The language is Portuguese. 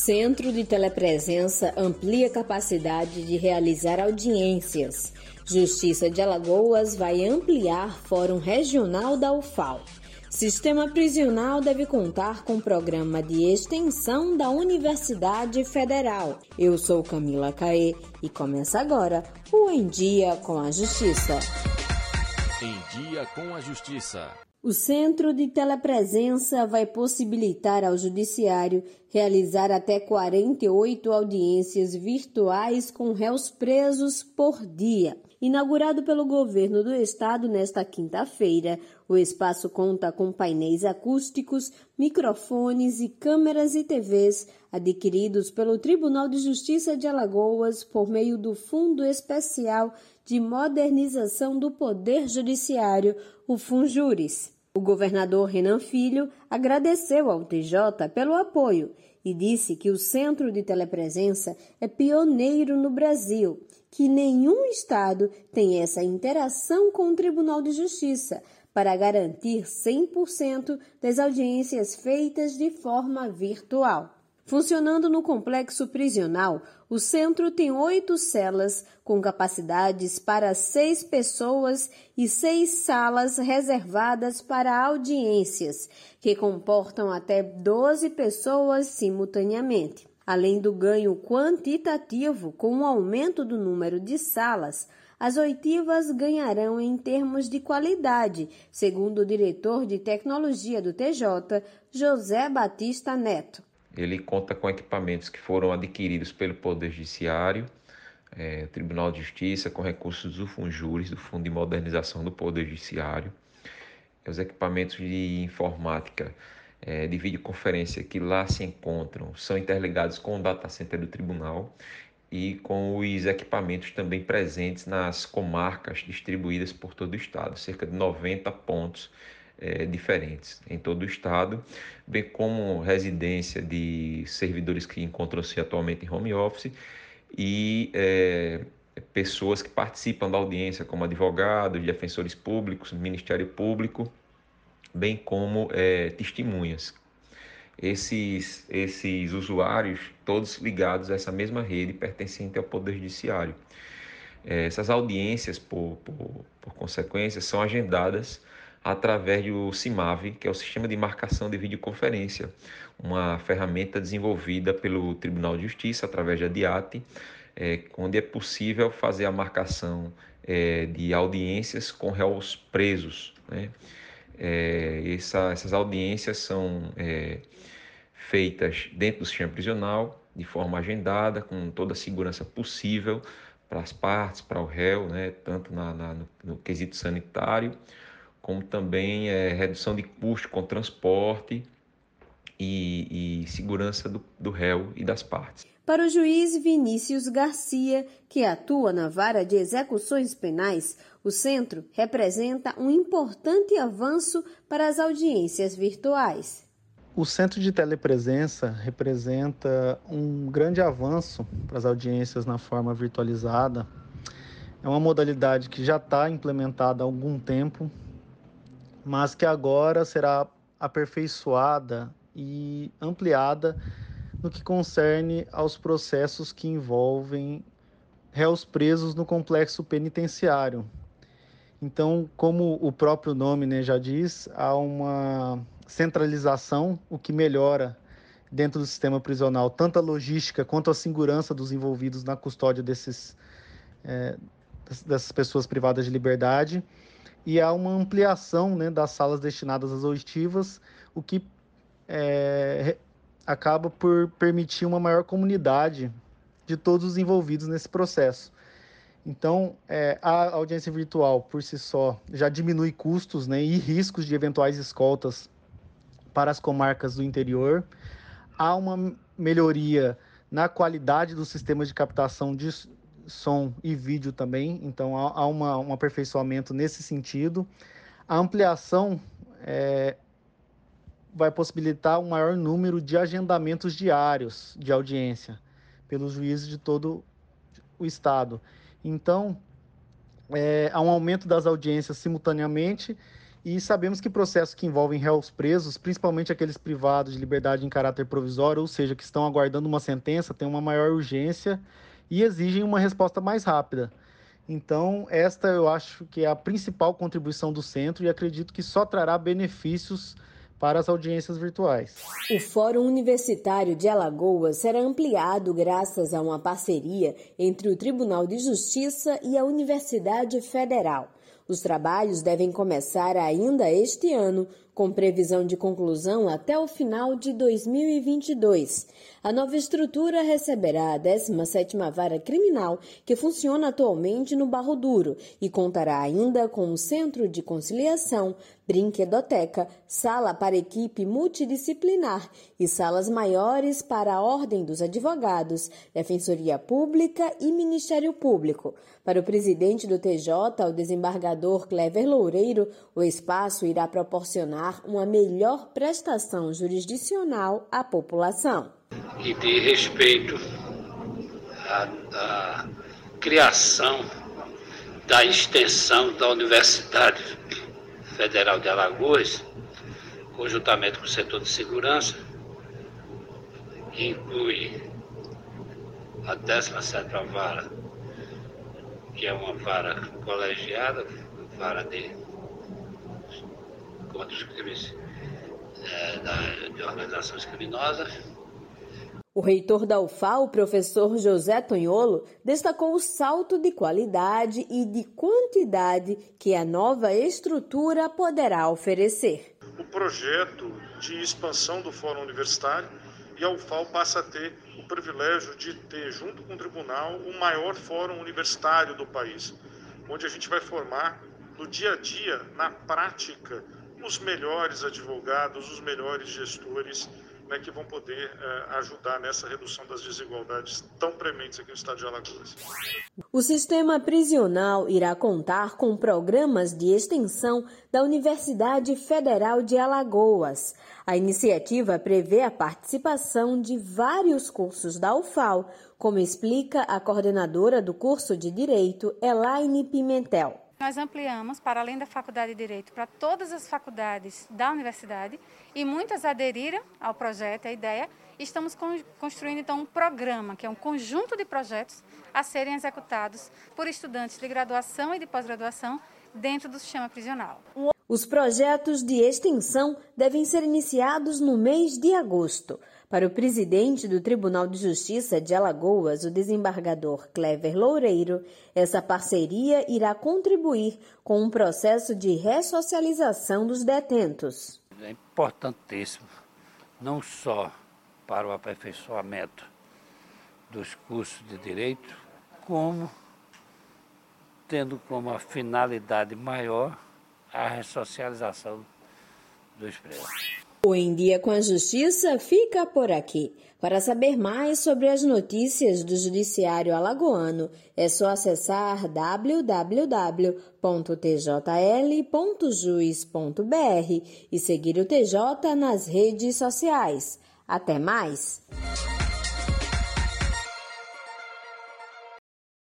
Centro de Telepresença amplia capacidade de realizar audiências. Justiça de Alagoas vai ampliar Fórum Regional da UFAL. Sistema prisional deve contar com programa de extensão da Universidade Federal. Eu sou Camila Caê e começa agora o Em Dia com a Justiça. Em Dia com a Justiça. O Centro de Telepresença vai possibilitar ao Judiciário realizar até 48 audiências virtuais com réus presos por dia. Inaugurado pelo governo do estado nesta quinta-feira, o espaço conta com painéis acústicos, microfones e câmeras e TVs adquiridos pelo Tribunal de Justiça de Alagoas por meio do Fundo Especial de Modernização do Poder Judiciário, o Funjuris. O governador Renan Filho agradeceu ao TJ pelo apoio e disse que o Centro de Telepresença é pioneiro no Brasil, que nenhum estado tem essa interação com o Tribunal de Justiça para garantir 100% das audiências feitas de forma virtual. Funcionando no complexo prisional, o centro tem oito celas com capacidades para seis pessoas e seis salas reservadas para audiências, que comportam até 12 pessoas simultaneamente. Além do ganho quantitativo com o aumento do número de salas, as oitivas ganharão em termos de qualidade, segundo o diretor de tecnologia do TJ, José Batista Neto. Ele conta com equipamentos que foram adquiridos pelo Poder Judiciário, é, Tribunal de Justiça, com recursos do Funjuris, do Fundo de Modernização do Poder Judiciário. Os equipamentos de informática, é, de videoconferência que lá se encontram, são interligados com o data center do Tribunal e com os equipamentos também presentes nas comarcas distribuídas por todo o estado, cerca de 90 pontos é, diferentes em todo o estado, bem como residência de servidores que encontram-se atualmente em home office e é, pessoas que participam da audiência, como advogados, defensores públicos, Ministério Público, bem como é, testemunhas. Esses, esses usuários, todos ligados a essa mesma rede pertencente ao Poder Judiciário. É, essas audiências, por, por, por consequência, são agendadas através do CIMAV, que é o Sistema de Marcação de Videoconferência, uma ferramenta desenvolvida pelo Tribunal de Justiça através da DIAT, é, onde é possível fazer a marcação é, de audiências com réus presos. Né? É, essa, essas audiências são é, feitas dentro do sistema prisional, de forma agendada, com toda a segurança possível para as partes, para o réu, né? tanto na, na no, no quesito sanitário, como também é, redução de custo com transporte e, e segurança do, do réu e das partes. Para o juiz Vinícius Garcia, que atua na vara de execuções penais, o centro representa um importante avanço para as audiências virtuais. O centro de telepresença representa um grande avanço para as audiências na forma virtualizada. É uma modalidade que já está implementada há algum tempo mas que agora será aperfeiçoada e ampliada no que concerne aos processos que envolvem réus presos no complexo penitenciário. Então, como o próprio nome né, já diz, há uma centralização, o que melhora dentro do sistema prisional tanto a logística quanto a segurança dos envolvidos na custódia desses, é, dessas pessoas privadas de liberdade e há uma ampliação né, das salas destinadas às oitivas, o que é, acaba por permitir uma maior comunidade de todos os envolvidos nesse processo. Então, é, a audiência virtual, por si só, já diminui custos né, e riscos de eventuais escoltas para as comarcas do interior. Há uma melhoria na qualidade dos sistemas de captação de, som e vídeo também, então há, há uma, um aperfeiçoamento nesse sentido. A ampliação é, vai possibilitar um maior número de agendamentos diários de audiência pelos juízes de todo o estado. Então, é, há um aumento das audiências simultaneamente E sabemos que processos que envolvem réus presos, principalmente aqueles privados de liberdade em caráter provisório, ou seja, que estão aguardando uma sentença, têm uma maior urgência e exigem uma resposta mais rápida. Então, esta eu acho que é a principal contribuição do centro e acredito que só trará benefícios para as audiências virtuais. O Fórum Universitário de Alagoas será ampliado graças a uma parceria entre o Tribunal de Justiça e a Universidade Federal. Os trabalhos devem começar ainda este ano, com previsão de conclusão até o final de 2022. A nova estrutura receberá a 17ª Vara Criminal, que funciona atualmente no Barro Duro, e contará ainda com um centro de conciliação, brinquedoteca, sala para equipe multidisciplinar e salas maiores para a Ordem dos Advogados, Defensoria Pública e Ministério Público. Para o presidente do TJ, o desembargador Clever Loureiro, o espaço irá proporcionar uma melhor prestação jurisdicional à população. E de respeito à, à criação da extensão da Universidade Federal de Alagoas, conjuntamente com o setor de segurança, que inclui a 17 vara, que é uma vara colegiada, vara de contra os crimes é, da, de organizações criminosas, o reitor da UFAL, o professor José Tonholo, destacou o salto de qualidade e de quantidade que a nova estrutura poderá oferecer. O projeto de expansão do Fórum Universitário e a UFAL passa a ter o privilégio de ter, junto com o tribunal, o maior fórum universitário do país, onde a gente vai formar no dia a dia, na prática, os melhores advogados, os melhores gestores né, que vão poder uh, ajudar nessa redução das desigualdades tão prementes aqui no estado de Alagoas. O sistema prisional irá contar com programas de extensão da Universidade Federal de Alagoas. A iniciativa prevê a participação de vários cursos da UFAL, como explica a coordenadora do curso de Direito, Elaine Pimentel. Nós ampliamos, para além da Faculdade de Direito, para todas as faculdades da universidade e muitas aderiram ao projeto, à ideia. Estamos construindo então um programa, que é um conjunto de projetos a serem executados por estudantes de graduação e de pós-graduação dentro do sistema prisional. Os projetos de extensão devem ser iniciados no mês de agosto. Para o presidente do Tribunal de Justiça de Alagoas, o desembargador Clever Loureiro, essa parceria irá contribuir com um processo de ressocialização dos detentos. É importantíssimo, não só para o aperfeiçoamento dos cursos de direito, como tendo como finalidade maior a ressocialização dos presos. O Em Dia com a Justiça fica por aqui. Para saber mais sobre as notícias do Judiciário Alagoano, é só acessar www.tjl.juiz.br e seguir o TJ nas redes sociais. Até mais!